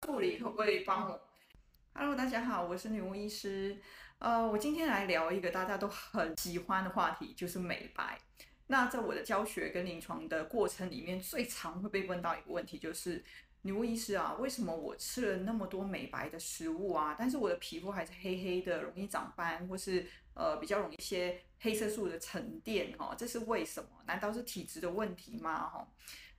助理可不可以帮我？Hello，大家好，我是女巫医师。呃，我今天来聊一个大家都很喜欢的话题，就是美白。那在我的教学跟临床的过程里面，最常会被问到一个问题，就是女巫医师啊，为什么我吃了那么多美白的食物啊，但是我的皮肤还是黑黑的，容易长斑，或是呃比较容易一些黑色素的沉淀？哈，这是为什么？难道是体质的问题吗？哈？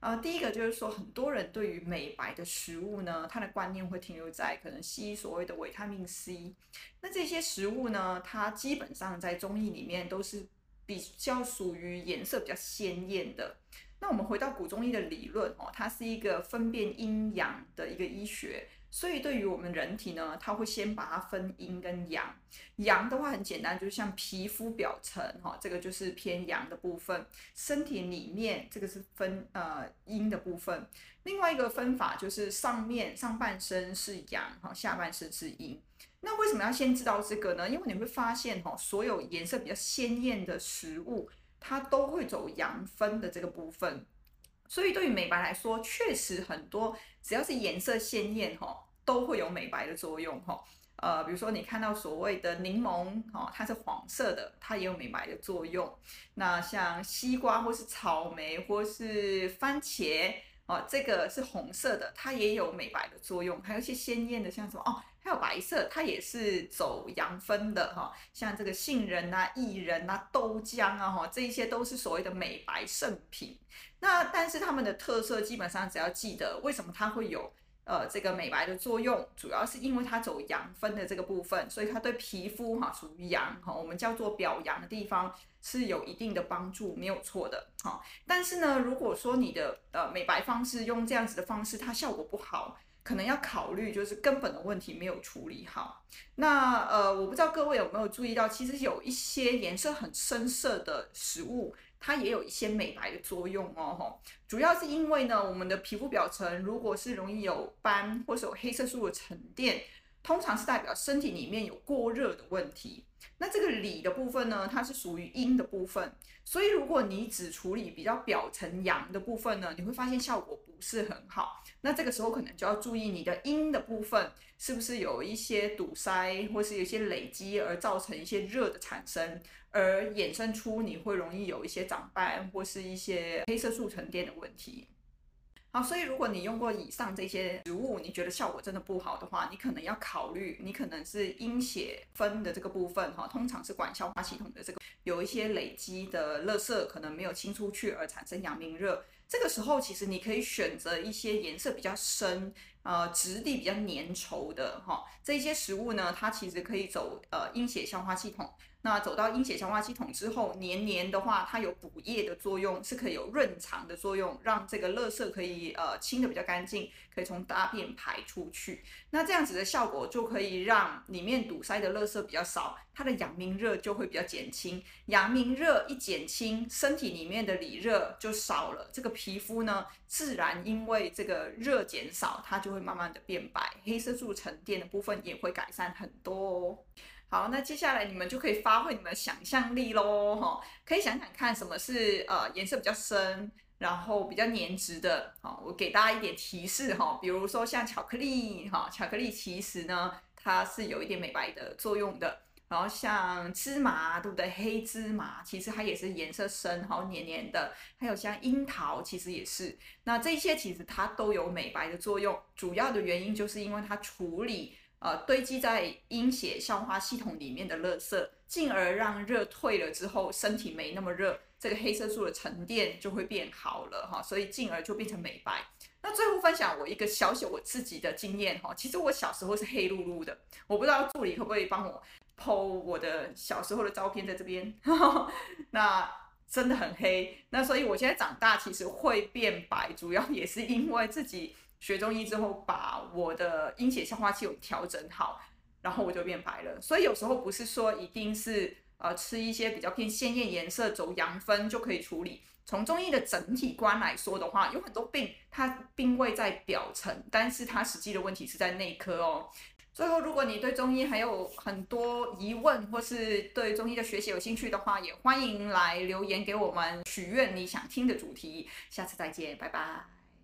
呃，第一个就是说，很多人对于美白的食物呢，他的观念会停留在可能西医所谓的维他命 C。那这些食物呢，它基本上在中医里面都是比较属于颜色比较鲜艳的。那我们回到古中医的理论哦，它是一个分辨阴阳的一个医学。所以对于我们人体呢，它会先把它分阴跟阳。阳的话很简单，就是像皮肤表层哈，这个就是偏阳的部分。身体里面这个是分呃阴的部分。另外一个分法就是上面上半身是阳哈，下半身是阴。那为什么要先知道这个呢？因为你会发现哈，所有颜色比较鲜艳的食物，它都会走阳分的这个部分。所以对于美白来说，确实很多只要是颜色鲜艳哈，都会有美白的作用哈。呃，比如说你看到所谓的柠檬哈，它是黄色的，它也有美白的作用。那像西瓜或是草莓或是番茄哦，这个是红色的，它也有美白的作用。还有一些鲜艳的，像什么哦，还有白色，它也是走阳分的哈。像这个杏仁啊、薏仁啊、豆浆啊哈，这一些都是所谓的美白圣品。那但是它们的特色基本上只要记得，为什么它会有呃这个美白的作用，主要是因为它走阳分的这个部分，所以它对皮肤哈属于阳哈，我们叫做表阳的地方是有一定的帮助，没有错的哈。但是呢，如果说你的呃美白方式用这样子的方式，它效果不好，可能要考虑就是根本的问题没有处理好。那呃，我不知道各位有没有注意到，其实有一些颜色很深色的食物。它也有一些美白的作用哦，吼主要是因为呢，我们的皮肤表层如果是容易有斑或是有黑色素的沉淀，通常是代表身体里面有过热的问题。那这个里的部分呢，它是属于阴的部分，所以如果你只处理比较表层阳的部分呢，你会发现效果不是很好。那这个时候可能就要注意你的阴的部分是不是有一些堵塞，或是有一些累积而造成一些热的产生。而衍生出你会容易有一些长斑或是一些黑色素沉淀的问题。好，所以如果你用过以上这些食物，你觉得效果真的不好的话，你可能要考虑，你可能是阴血分的这个部分哈，通常是管消化系统的这个有一些累积的垃圾可能没有清出去而产生阳明热。这个时候其实你可以选择一些颜色比较深，呃，质地比较粘稠的哈，这些食物呢，它其实可以走呃阴血消化系统。那走到阴血消化系统之后，黏黏的话，它有补液的作用，是可以有润肠的作用，让这个垃圾可以呃清得比较干净，可以从大便排出去。那这样子的效果就可以让里面堵塞的垃圾比较少，它的阳明热就会比较减轻。阳明热一减轻，身体里面的里热就少了，这个皮肤呢，自然因为这个热减少，它就会慢慢的变白，黑色素沉淀的部分也会改善很多哦。好，那接下来你们就可以发挥你们的想象力喽，哈，可以想想看什么是呃颜色比较深，然后比较粘质的，好，我给大家一点提示哈，比如说像巧克力，哈，巧克力其实呢它是有一点美白的作用的，然后像芝麻，对不对？黑芝麻其实它也是颜色深，好黏黏的，还有像樱桃其实也是，那这些其实它都有美白的作用，主要的原因就是因为它处理。呃，堆积在阴血消化系统里面的垃圾，进而让热退了之后，身体没那么热，这个黑色素的沉淀就会变好了哈，所以进而就变成美白。那最后分享我一个小小我自己的经验哈，其实我小时候是黑噜噜的，我不知道助理可不可以帮我剖我的小时候的照片在这边，那真的很黑。那所以我现在长大其实会变白，主要也是因为自己。学中医之后，把我的阴血消化器有调整好，然后我就变白了。所以有时候不是说一定是呃吃一些比较偏鲜艳颜色走阳分就可以处理。从中医的整体观来说的话，有很多病它并未在表层，但是它实际的问题是在内科哦。最后，如果你对中医还有很多疑问，或是对中医的学习有兴趣的话，也欢迎来留言给我们，许愿你想听的主题。下次再见，拜拜。